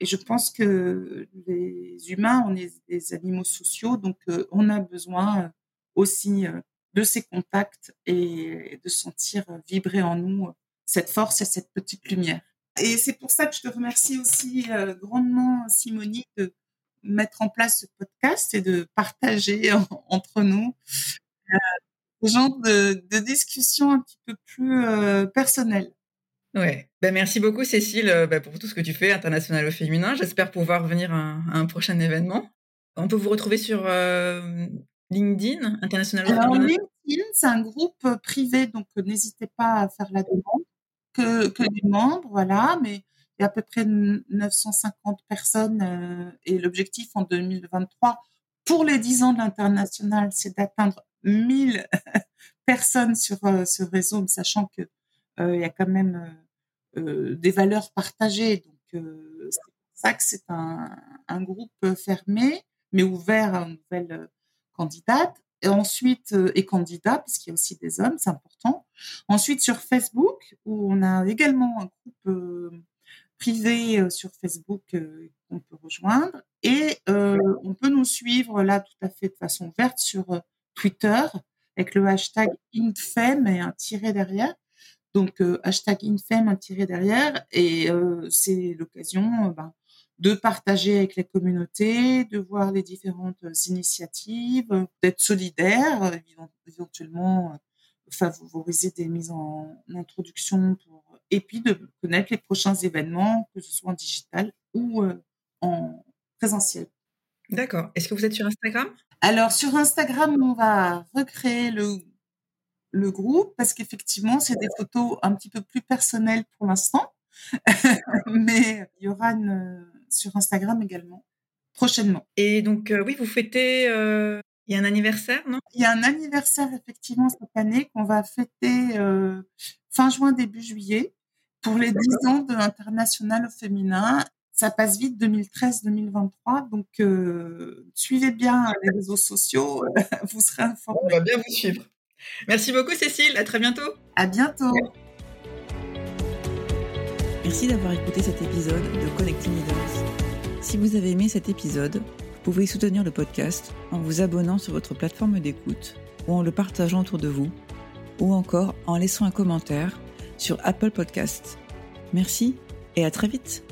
Et je pense que les humains, on est des animaux sociaux, donc on a besoin aussi de ces contacts et de sentir vibrer en nous cette force et cette petite lumière. Et c'est pour ça que je te remercie aussi euh, grandement, Simonie, de mettre en place ce podcast et de partager <laughs> entre nous euh, ce genre de, de discussion un petit peu plus euh, personnelle. Ouais. Ben, merci beaucoup, Cécile, ben, pour tout ce que tu fais, international au féminin. J'espère pouvoir venir à, un prochain événement. On peut vous retrouver sur LinkedIn, International Alors, LinkedIn, c'est un groupe euh, privé, donc euh, n'hésitez pas à faire la demande. Que, que des membres, voilà, mais il y a à peu près 950 personnes euh, et l'objectif en 2023 pour les 10 ans de l'international, c'est d'atteindre 1000 <laughs> personnes sur ce réseau, sachant que il y a quand même des valeurs partagées. Donc, c'est pour ça que c'est un, un, groupe fermé, mais ouvert à une nouvelle candidate et ensuite euh, et puisqu'il y a aussi des hommes, c'est important. Ensuite sur Facebook où on a également un groupe euh, privé euh, sur Facebook qu'on peut rejoindre et on peut nous suivre là tout à fait de façon verte sur Twitter avec le hashtag InFem et un tiret derrière. Donc hashtag InFem un tiret derrière et c'est l'occasion ben, de partager avec les communautés, de voir les différentes initiatives, d'être solidaire, éventuellement favoriser des mises en introduction pour, et puis de connaître les prochains événements, que ce soit en digital ou euh, en présentiel. D'accord. Est-ce que vous êtes sur Instagram? Alors sur Instagram, on va recréer le, le groupe parce qu'effectivement, c'est des photos un petit peu plus personnelles pour l'instant. <laughs> Mais il y aura une, sur Instagram également prochainement. Et donc, euh, oui, vous fêtez, euh, il y a un anniversaire, non? Il y a un anniversaire effectivement cette année qu'on va fêter euh, fin juin, début juillet pour les 10 ans de l'International au féminin. Ça passe vite, 2013-2023. Donc, suivez bien les réseaux sociaux, <laughs> vous serez informés. On va bien vous suivre. Merci beaucoup, Cécile. À très bientôt. À bientôt. Merci d'avoir écouté cet épisode de Connecting Leaders. Si vous avez aimé cet épisode, vous pouvez soutenir le podcast en vous abonnant sur votre plateforme d'écoute ou en le partageant autour de vous ou encore en laissant un commentaire sur Apple Podcasts. Merci et à très vite